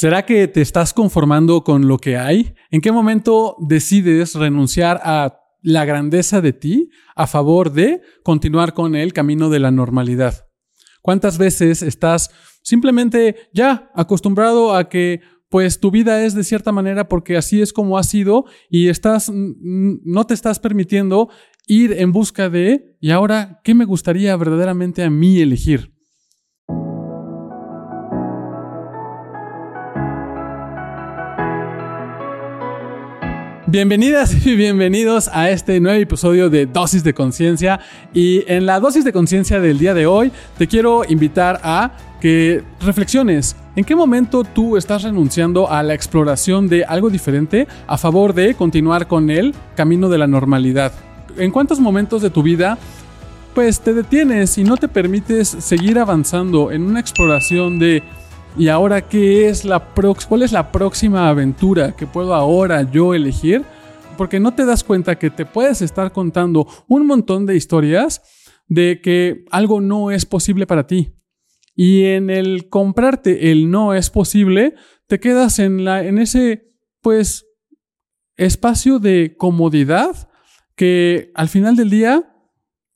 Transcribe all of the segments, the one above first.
¿Será que te estás conformando con lo que hay? ¿En qué momento decides renunciar a la grandeza de ti a favor de continuar con el camino de la normalidad? ¿Cuántas veces estás simplemente ya acostumbrado a que pues tu vida es de cierta manera porque así es como ha sido y estás no te estás permitiendo ir en busca de y ahora qué me gustaría verdaderamente a mí elegir? Bienvenidas y bienvenidos a este nuevo episodio de Dosis de Conciencia. Y en la dosis de conciencia del día de hoy te quiero invitar a que reflexiones. ¿En qué momento tú estás renunciando a la exploración de algo diferente a favor de continuar con el camino de la normalidad? ¿En cuántos momentos de tu vida pues te detienes y no te permites seguir avanzando en una exploración de ¿Y ahora qué es la cuál es la próxima aventura que puedo ahora yo elegir? Porque no te das cuenta que te puedes estar contando un montón de historias de que algo no es posible para ti. Y en el comprarte el no es posible, te quedas en, la, en ese, pues, espacio de comodidad que al final del día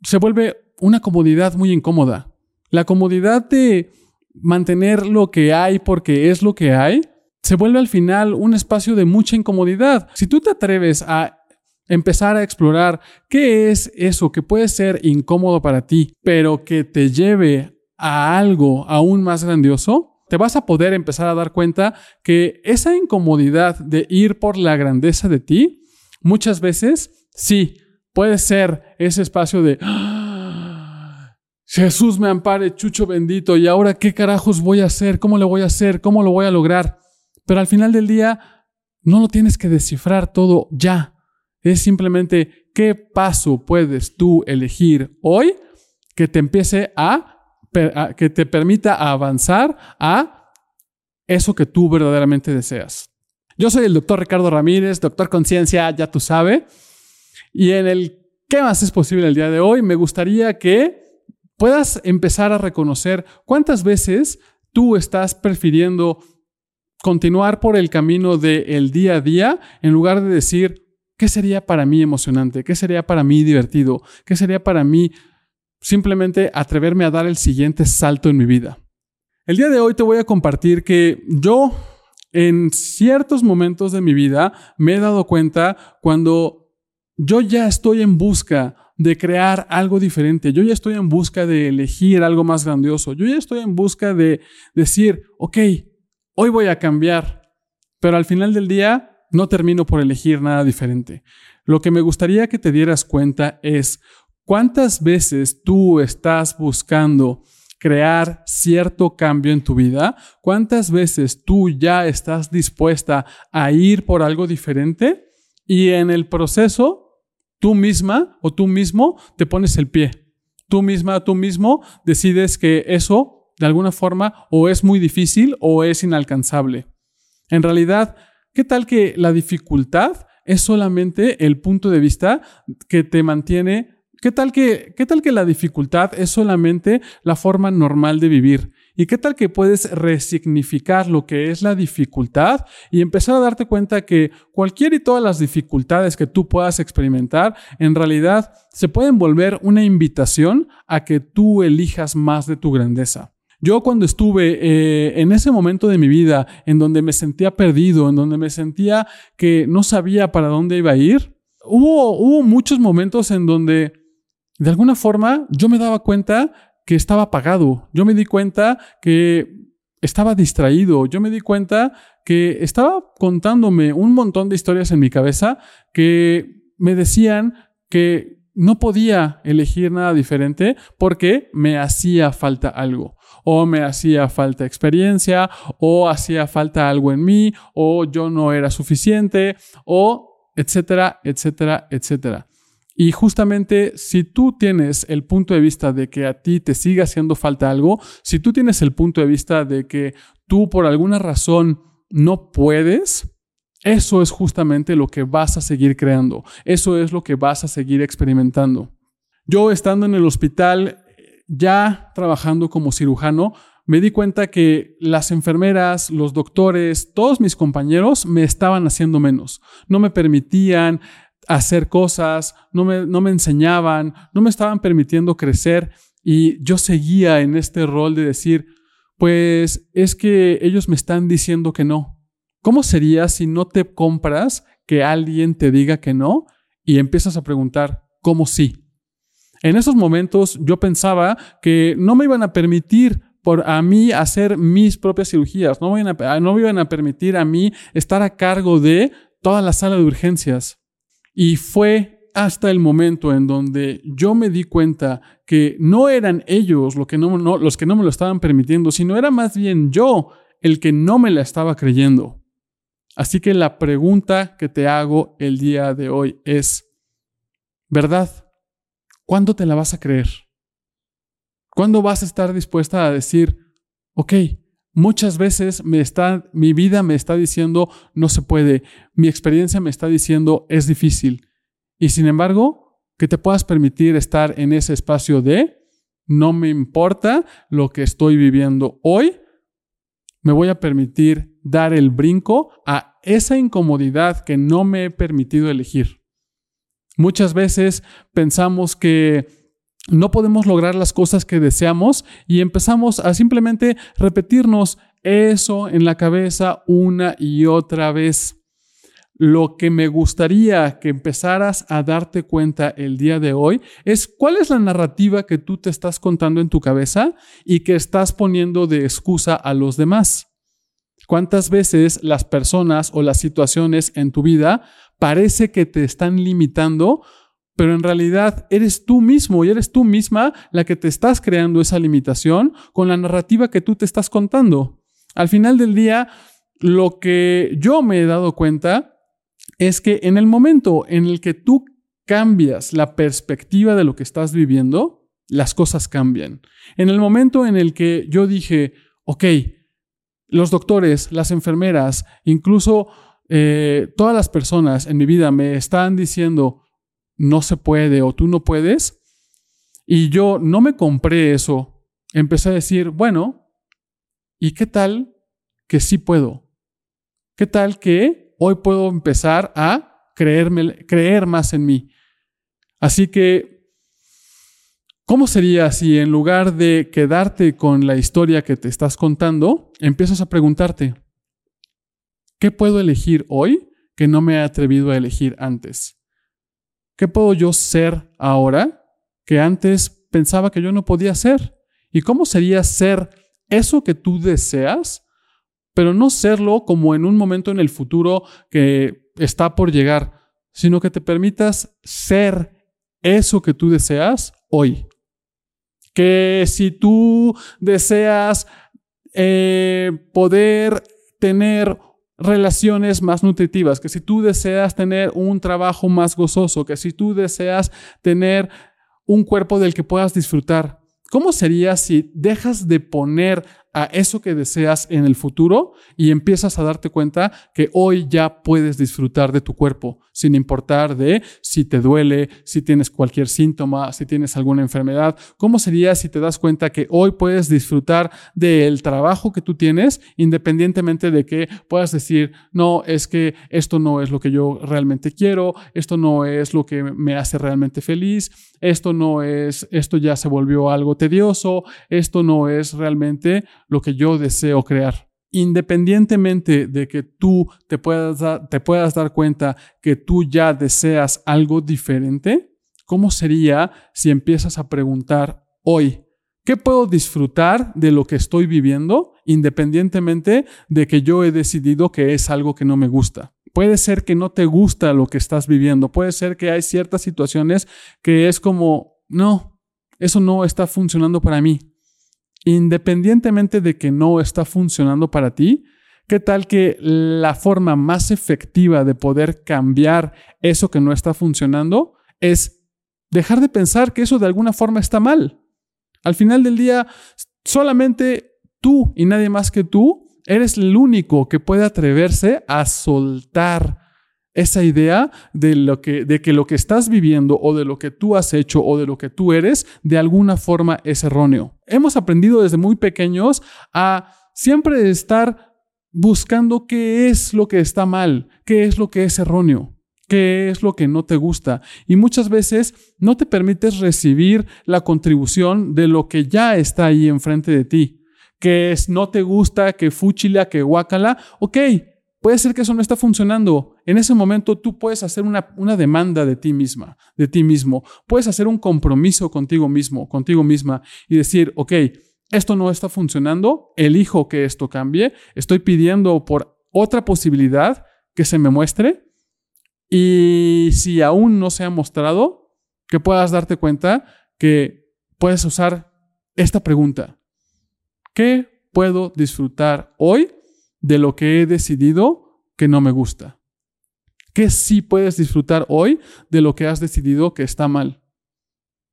se vuelve una comodidad muy incómoda. La comodidad de mantener lo que hay porque es lo que hay, se vuelve al final un espacio de mucha incomodidad. Si tú te atreves a empezar a explorar qué es eso que puede ser incómodo para ti, pero que te lleve a algo aún más grandioso, te vas a poder empezar a dar cuenta que esa incomodidad de ir por la grandeza de ti, muchas veces sí, puede ser ese espacio de... Jesús me ampare, chucho bendito, y ahora qué carajos voy a hacer, cómo lo voy a hacer, cómo lo voy a lograr. Pero al final del día, no lo tienes que descifrar todo ya. Es simplemente qué paso puedes tú elegir hoy que te empiece a, que te permita avanzar a eso que tú verdaderamente deseas. Yo soy el doctor Ricardo Ramírez, doctor Conciencia, ya tú sabes. Y en el ¿Qué más es posible el día de hoy? Me gustaría que puedas empezar a reconocer cuántas veces tú estás prefiriendo continuar por el camino del día a día en lugar de decir, ¿qué sería para mí emocionante? ¿Qué sería para mí divertido? ¿Qué sería para mí simplemente atreverme a dar el siguiente salto en mi vida? El día de hoy te voy a compartir que yo en ciertos momentos de mi vida me he dado cuenta cuando yo ya estoy en busca de crear algo diferente. Yo ya estoy en busca de elegir algo más grandioso. Yo ya estoy en busca de decir, ok, hoy voy a cambiar, pero al final del día no termino por elegir nada diferente. Lo que me gustaría que te dieras cuenta es cuántas veces tú estás buscando crear cierto cambio en tu vida, cuántas veces tú ya estás dispuesta a ir por algo diferente y en el proceso Tú misma o tú mismo te pones el pie. Tú misma, tú mismo decides que eso, de alguna forma, o es muy difícil o es inalcanzable. En realidad, ¿qué tal que la dificultad es solamente el punto de vista que te mantiene? ¿Qué tal que, qué tal que la dificultad es solamente la forma normal de vivir? ¿Y qué tal que puedes resignificar lo que es la dificultad y empezar a darte cuenta que cualquier y todas las dificultades que tú puedas experimentar en realidad se pueden volver una invitación a que tú elijas más de tu grandeza? Yo cuando estuve eh, en ese momento de mi vida en donde me sentía perdido, en donde me sentía que no sabía para dónde iba a ir, hubo, hubo muchos momentos en donde de alguna forma yo me daba cuenta que estaba apagado. Yo me di cuenta que estaba distraído. Yo me di cuenta que estaba contándome un montón de historias en mi cabeza que me decían que no podía elegir nada diferente porque me hacía falta algo. O me hacía falta experiencia, o hacía falta algo en mí, o yo no era suficiente, o etcétera, etcétera, etcétera. Y justamente si tú tienes el punto de vista de que a ti te sigue haciendo falta algo, si tú tienes el punto de vista de que tú por alguna razón no puedes, eso es justamente lo que vas a seguir creando, eso es lo que vas a seguir experimentando. Yo estando en el hospital, ya trabajando como cirujano, me di cuenta que las enfermeras, los doctores, todos mis compañeros me estaban haciendo menos. No me permitían hacer cosas, no me, no me enseñaban, no me estaban permitiendo crecer y yo seguía en este rol de decir, pues es que ellos me están diciendo que no. ¿Cómo sería si no te compras que alguien te diga que no y empiezas a preguntar, ¿cómo sí? En esos momentos yo pensaba que no me iban a permitir por a mí hacer mis propias cirugías, no me, iban a, no me iban a permitir a mí estar a cargo de toda la sala de urgencias. Y fue hasta el momento en donde yo me di cuenta que no eran ellos lo que no, los que no me lo estaban permitiendo, sino era más bien yo el que no me la estaba creyendo. Así que la pregunta que te hago el día de hoy es, ¿verdad? ¿Cuándo te la vas a creer? ¿Cuándo vas a estar dispuesta a decir, ok, muchas veces me está, mi vida me está diciendo no se puede, mi experiencia me está diciendo es difícil, y sin embargo, que te puedas permitir estar en ese espacio de no me importa lo que estoy viviendo hoy, me voy a permitir dar el brinco a esa incomodidad que no me he permitido elegir. Muchas veces pensamos que no podemos lograr las cosas que deseamos y empezamos a simplemente repetirnos eso en la cabeza una y otra vez. Lo que me gustaría que empezaras a darte cuenta el día de hoy es cuál es la narrativa que tú te estás contando en tu cabeza y que estás poniendo de excusa a los demás. ¿Cuántas veces las personas o las situaciones en tu vida parece que te están limitando, pero en realidad eres tú mismo y eres tú misma la que te estás creando esa limitación con la narrativa que tú te estás contando? Al final del día, lo que yo me he dado cuenta es que en el momento en el que tú cambias la perspectiva de lo que estás viviendo, las cosas cambian. En el momento en el que yo dije, ok, los doctores, las enfermeras, incluso eh, todas las personas en mi vida me están diciendo no se puede o tú no puedes, y yo no me compré eso, empecé a decir, bueno, ¿y qué tal que sí puedo? ¿Qué tal que hoy puedo empezar a creerme, creer más en mí? Así que, ¿cómo sería si en lugar de quedarte con la historia que te estás contando, empiezas a preguntarte, ¿Qué puedo elegir hoy que no me he atrevido a elegir antes? ¿Qué puedo yo ser ahora que antes pensaba que yo no podía ser? ¿Y cómo sería ser eso que tú deseas, pero no serlo como en un momento en el futuro que está por llegar, sino que te permitas ser eso que tú deseas hoy? Que si tú deseas eh, poder tener relaciones más nutritivas, que si tú deseas tener un trabajo más gozoso, que si tú deseas tener un cuerpo del que puedas disfrutar, ¿cómo sería si dejas de poner a eso que deseas en el futuro y empiezas a darte cuenta que hoy ya puedes disfrutar de tu cuerpo, sin importar de si te duele, si tienes cualquier síntoma, si tienes alguna enfermedad. ¿Cómo sería si te das cuenta que hoy puedes disfrutar del trabajo que tú tienes, independientemente de que puedas decir, no, es que esto no es lo que yo realmente quiero, esto no es lo que me hace realmente feliz, esto no es, esto ya se volvió algo tedioso, esto no es realmente lo que yo deseo crear. Independientemente de que tú te puedas, te puedas dar cuenta que tú ya deseas algo diferente, ¿cómo sería si empiezas a preguntar hoy, ¿qué puedo disfrutar de lo que estoy viviendo independientemente de que yo he decidido que es algo que no me gusta? Puede ser que no te gusta lo que estás viviendo, puede ser que hay ciertas situaciones que es como, no, eso no está funcionando para mí. Independientemente de que no está funcionando para ti, ¿qué tal que la forma más efectiva de poder cambiar eso que no está funcionando es dejar de pensar que eso de alguna forma está mal? Al final del día, solamente tú y nadie más que tú eres el único que puede atreverse a soltar esa idea de, lo que, de que lo que estás viviendo o de lo que tú has hecho o de lo que tú eres, de alguna forma es erróneo. Hemos aprendido desde muy pequeños a siempre estar buscando qué es lo que está mal, qué es lo que es erróneo, qué es lo que no te gusta. Y muchas veces no te permites recibir la contribución de lo que ya está ahí enfrente de ti. Que es, no te gusta, que fúchila, que guácala. Ok, Puede ser que eso no está funcionando. En ese momento tú puedes hacer una, una, demanda de ti misma, de ti mismo. Puedes hacer un compromiso contigo mismo, contigo misma y decir, ok, esto no está funcionando, elijo que esto cambie, estoy pidiendo por otra posibilidad que se me muestre y si aún no se ha mostrado, que puedas darte cuenta que puedes usar esta pregunta. ¿Qué puedo disfrutar hoy de lo que he decidido que no me gusta? ¿Qué sí puedes disfrutar hoy de lo que has decidido que está mal?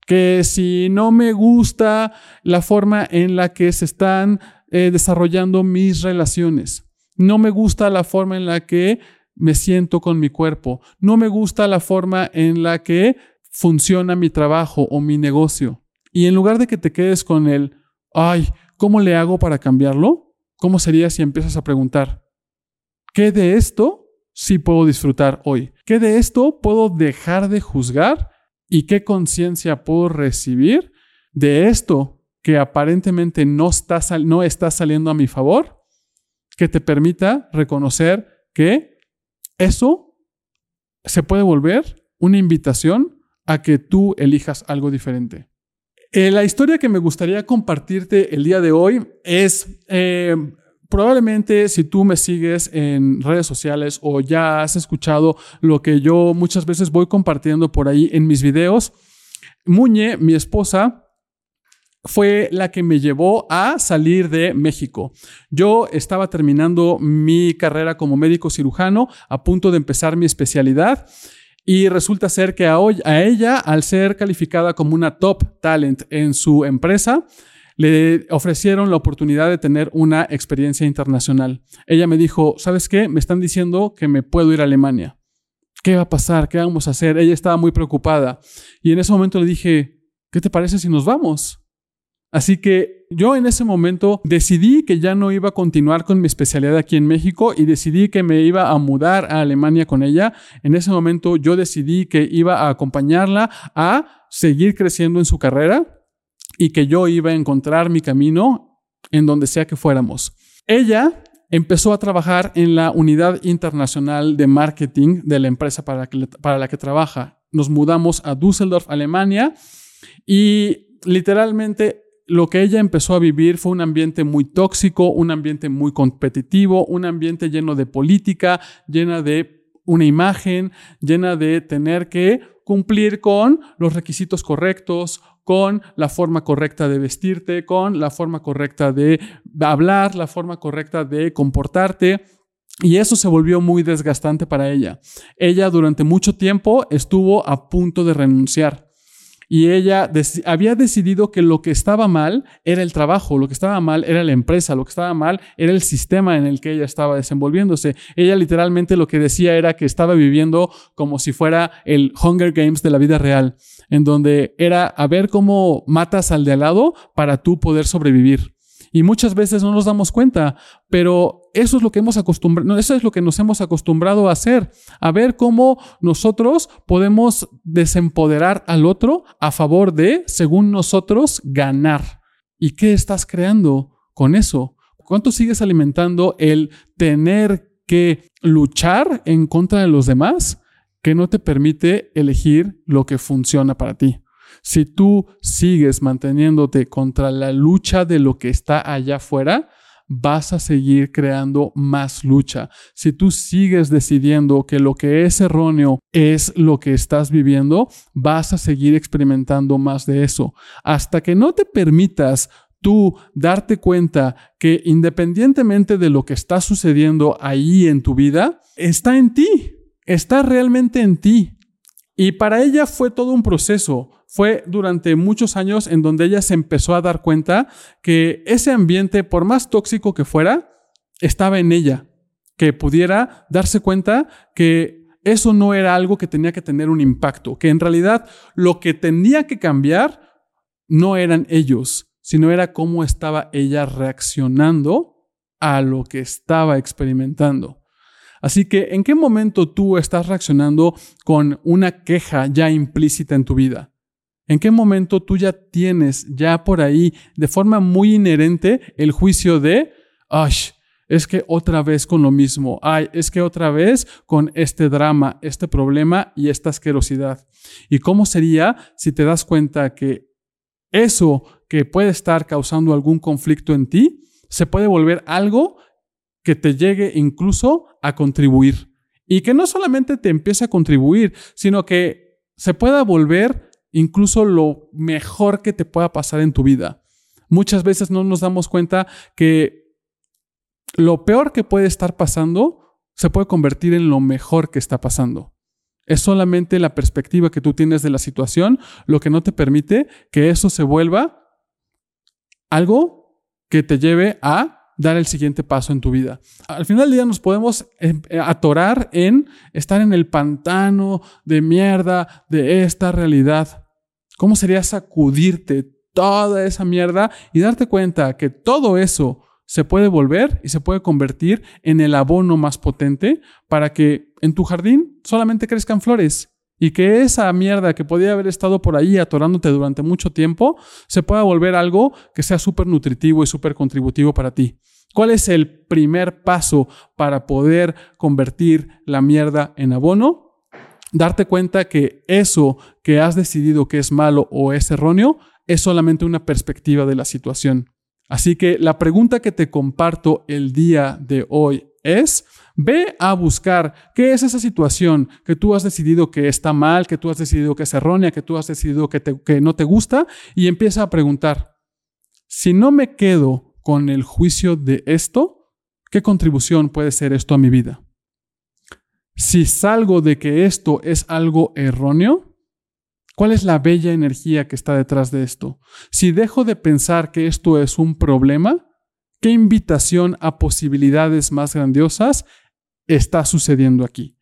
Que si no me gusta la forma en la que se están eh, desarrollando mis relaciones, no me gusta la forma en la que me siento con mi cuerpo, no me gusta la forma en la que funciona mi trabajo o mi negocio. Y en lugar de que te quedes con el, ay, ¿cómo le hago para cambiarlo? ¿Cómo sería si empiezas a preguntar, ¿qué de esto sí puedo disfrutar hoy? ¿Qué de esto puedo dejar de juzgar? ¿Y qué conciencia puedo recibir de esto que aparentemente no está, no está saliendo a mi favor? Que te permita reconocer que eso se puede volver una invitación a que tú elijas algo diferente. Eh, la historia que me gustaría compartirte el día de hoy es eh, probablemente si tú me sigues en redes sociales o ya has escuchado lo que yo muchas veces voy compartiendo por ahí en mis videos, Muñe, mi esposa, fue la que me llevó a salir de México. Yo estaba terminando mi carrera como médico cirujano, a punto de empezar mi especialidad y resulta ser que a, a ella, al ser calificada como una top talent en su empresa, le ofrecieron la oportunidad de tener una experiencia internacional. Ella me dijo, ¿sabes qué? Me están diciendo que me puedo ir a Alemania. ¿Qué va a pasar? ¿Qué vamos a hacer? Ella estaba muy preocupada. Y en ese momento le dije, ¿qué te parece si nos vamos? Así que yo en ese momento decidí que ya no iba a continuar con mi especialidad aquí en México y decidí que me iba a mudar a Alemania con ella. En ese momento yo decidí que iba a acompañarla a seguir creciendo en su carrera y que yo iba a encontrar mi camino en donde sea que fuéramos. Ella empezó a trabajar en la unidad internacional de marketing de la empresa para, para la que trabaja. Nos mudamos a Düsseldorf, Alemania y literalmente lo que ella empezó a vivir fue un ambiente muy tóxico, un ambiente muy competitivo, un ambiente lleno de política, llena de una imagen, llena de tener que cumplir con los requisitos correctos, con la forma correcta de vestirte, con la forma correcta de hablar, la forma correcta de comportarte. Y eso se volvió muy desgastante para ella. Ella durante mucho tiempo estuvo a punto de renunciar y ella había decidido que lo que estaba mal era el trabajo, lo que estaba mal era la empresa, lo que estaba mal era el sistema en el que ella estaba desenvolviéndose. Ella literalmente lo que decía era que estaba viviendo como si fuera el Hunger Games de la vida real, en donde era a ver cómo matas al de al lado para tú poder sobrevivir. Y muchas veces no nos damos cuenta, pero eso es lo que hemos acostumbrado, eso es lo que nos hemos acostumbrado a hacer, a ver cómo nosotros podemos desempoderar al otro a favor de, según nosotros, ganar. ¿Y qué estás creando con eso? ¿Cuánto sigues alimentando el tener que luchar en contra de los demás que no te permite elegir lo que funciona para ti? Si tú sigues manteniéndote contra la lucha de lo que está allá afuera, vas a seguir creando más lucha. Si tú sigues decidiendo que lo que es erróneo es lo que estás viviendo, vas a seguir experimentando más de eso. Hasta que no te permitas tú darte cuenta que independientemente de lo que está sucediendo ahí en tu vida, está en ti, está realmente en ti. Y para ella fue todo un proceso fue durante muchos años en donde ella se empezó a dar cuenta que ese ambiente, por más tóxico que fuera, estaba en ella, que pudiera darse cuenta que eso no era algo que tenía que tener un impacto, que en realidad lo que tenía que cambiar no eran ellos, sino era cómo estaba ella reaccionando a lo que estaba experimentando. Así que, ¿en qué momento tú estás reaccionando con una queja ya implícita en tu vida? ¿En qué momento tú ya tienes ya por ahí de forma muy inherente el juicio de, ay, es que otra vez con lo mismo, ay, es que otra vez con este drama, este problema y esta asquerosidad? ¿Y cómo sería si te das cuenta que eso que puede estar causando algún conflicto en ti se puede volver algo que te llegue incluso a contribuir. Y que no solamente te empiece a contribuir, sino que se pueda volver incluso lo mejor que te pueda pasar en tu vida. Muchas veces no nos damos cuenta que lo peor que puede estar pasando se puede convertir en lo mejor que está pasando. Es solamente la perspectiva que tú tienes de la situación lo que no te permite que eso se vuelva algo que te lleve a dar el siguiente paso en tu vida. Al final del día nos podemos em, eh, atorar en estar en el pantano de mierda de esta realidad. ¿Cómo sería sacudirte toda esa mierda y darte cuenta que todo eso se puede volver y se puede convertir en el abono más potente para que en tu jardín solamente crezcan flores y que esa mierda que podía haber estado por ahí atorándote durante mucho tiempo se pueda volver algo que sea súper nutritivo y súper contributivo para ti. ¿Cuál es el primer paso para poder convertir la mierda en abono? Darte cuenta que eso que has decidido que es malo o es erróneo es solamente una perspectiva de la situación. Así que la pregunta que te comparto el día de hoy es, Ve a buscar qué es esa situación que tú has decidido que está mal, que tú has decidido que es errónea, que tú has decidido que, que no te gusta y empieza a preguntar, si no me quedo con el juicio de esto, ¿qué contribución puede ser esto a mi vida? Si salgo de que esto es algo erróneo, ¿cuál es la bella energía que está detrás de esto? Si dejo de pensar que esto es un problema, ¿qué invitación a posibilidades más grandiosas está sucediendo aquí.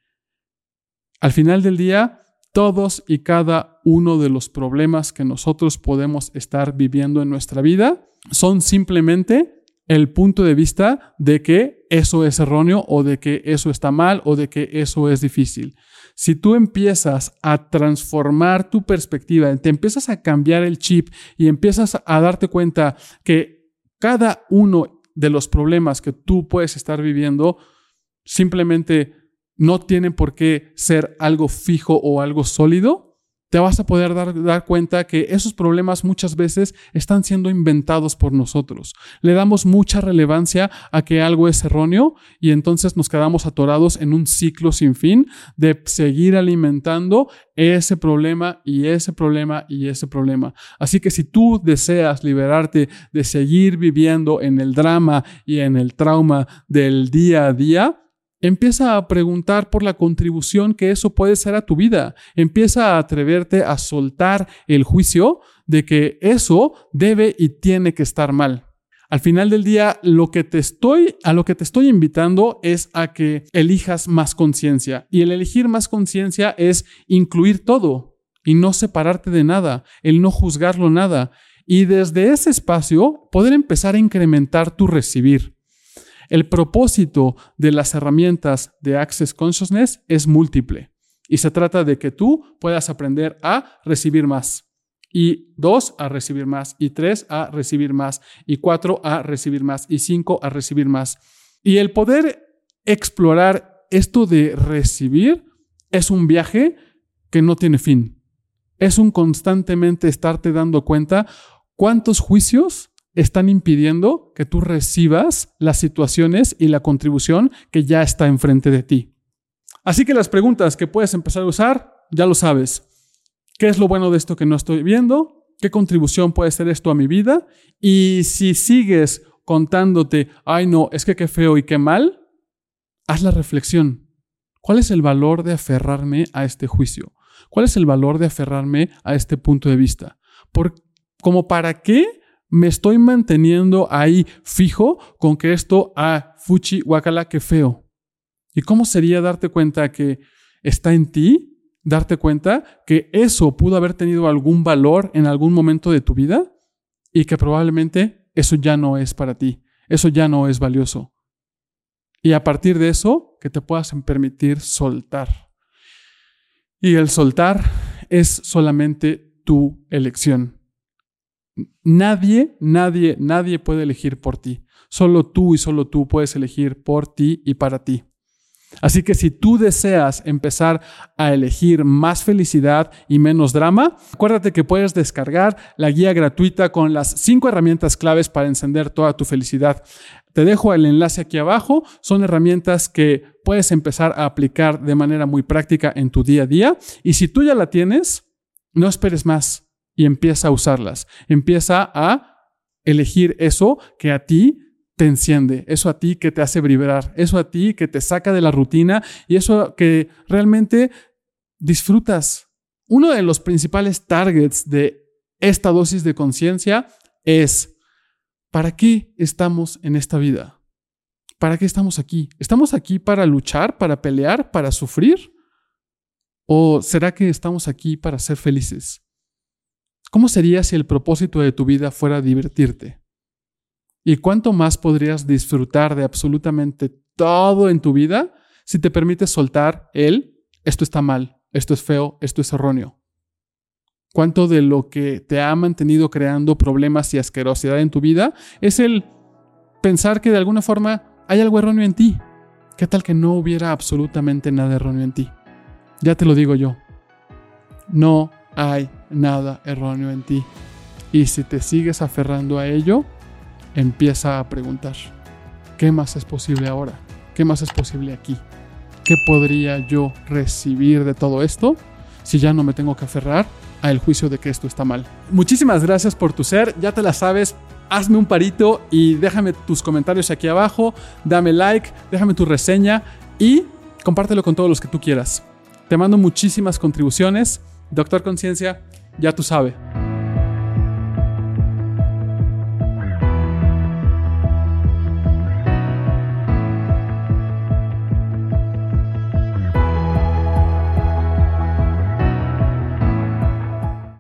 Al final del día, todos y cada uno de los problemas que nosotros podemos estar viviendo en nuestra vida son simplemente el punto de vista de que eso es erróneo o de que eso está mal o de que eso es difícil. Si tú empiezas a transformar tu perspectiva, te empiezas a cambiar el chip y empiezas a darte cuenta que cada uno de los problemas que tú puedes estar viviendo simplemente no tienen por qué ser algo fijo o algo sólido, te vas a poder dar, dar, cuenta que esos problemas muchas veces están siendo inventados por nosotros. Le damos mucha relevancia a que algo es erróneo y entonces nos quedamos atorados en un ciclo sin fin de seguir alimentando ese problema y ese problema y ese problema. Así que si tú deseas liberarte de seguir viviendo en el drama y en el trauma del día a día, Empieza a preguntar por la contribución que eso puede ser a tu vida. Empieza a atreverte a soltar el juicio de que eso debe y tiene que estar mal. Al final del día, lo que te estoy, a lo que te estoy invitando es a que elijas más conciencia. Y el elegir más conciencia es incluir todo y no separarte de nada, el no juzgarlo nada. Y desde ese espacio poder empezar a incrementar tu recibir. El propósito de las herramientas de Access Consciousness es múltiple y se trata de que tú puedas aprender a recibir más. Y dos, a recibir más. Y tres, a recibir más. Y cuatro, a recibir más. Y cinco, a recibir más. Y el poder explorar esto de recibir es un viaje que no tiene fin. Es un constantemente estarte dando cuenta cuántos juicios están impidiendo que tú recibas las situaciones y la contribución que ya está enfrente de ti. Así que las preguntas que puedes empezar a usar, ya lo sabes. ¿Qué es lo bueno de esto que no estoy viendo? ¿Qué contribución puede ser esto a mi vida? Y si sigues contándote, ay no, es que qué feo y qué mal, haz la reflexión. ¿Cuál es el valor de aferrarme a este juicio? ¿Cuál es el valor de aferrarme a este punto de vista? ¿Por, ¿Como para qué me estoy manteniendo ahí fijo con que esto, ah, fuchi, guacala, qué feo. ¿Y cómo sería darte cuenta que está en ti darte cuenta que eso pudo haber tenido algún valor en algún momento de tu vida y que probablemente eso ya no es para ti, eso ya no es valioso. Y a partir de eso, que te puedas permitir soltar. Y el soltar es solamente tu elección. Nadie, nadie, nadie puede elegir por ti. Solo tú y solo tú puedes elegir por ti y para ti. Así que si tú deseas empezar a elegir más felicidad y menos drama, acuérdate que puedes descargar la guía gratuita con las cinco herramientas claves para encender toda tu felicidad. Te dejo el enlace aquí abajo. Son herramientas que puedes empezar a aplicar de manera muy práctica en tu día a día. Y si tú ya la tienes, no esperes más y empieza a usarlas. Empieza a elegir eso que a ti te enciende, eso a ti que te hace vibrar, eso a ti que te saca de la rutina y eso que realmente disfrutas. Uno de los principales targets de esta dosis de conciencia es, ¿para qué estamos en esta vida? ¿Para qué estamos aquí? ¿Estamos aquí para luchar, para pelear, para sufrir? ¿O será que estamos aquí para ser felices? ¿Cómo sería si el propósito de tu vida fuera divertirte? ¿Y cuánto más podrías disfrutar de absolutamente todo en tu vida si te permites soltar el, esto está mal, esto es feo, esto es erróneo? ¿Cuánto de lo que te ha mantenido creando problemas y asquerosidad en tu vida es el pensar que de alguna forma hay algo erróneo en ti? ¿Qué tal que no hubiera absolutamente nada erróneo en ti? Ya te lo digo yo. No hay nada erróneo en ti. Y si te sigues aferrando a ello, empieza a preguntar, ¿qué más es posible ahora? ¿Qué más es posible aquí? ¿Qué podría yo recibir de todo esto si ya no me tengo que aferrar al juicio de que esto está mal? Muchísimas gracias por tu ser, ya te la sabes. Hazme un parito y déjame tus comentarios aquí abajo, dame like, déjame tu reseña y compártelo con todos los que tú quieras. Te mando muchísimas contribuciones. Doctor Conciencia, ya tú sabes.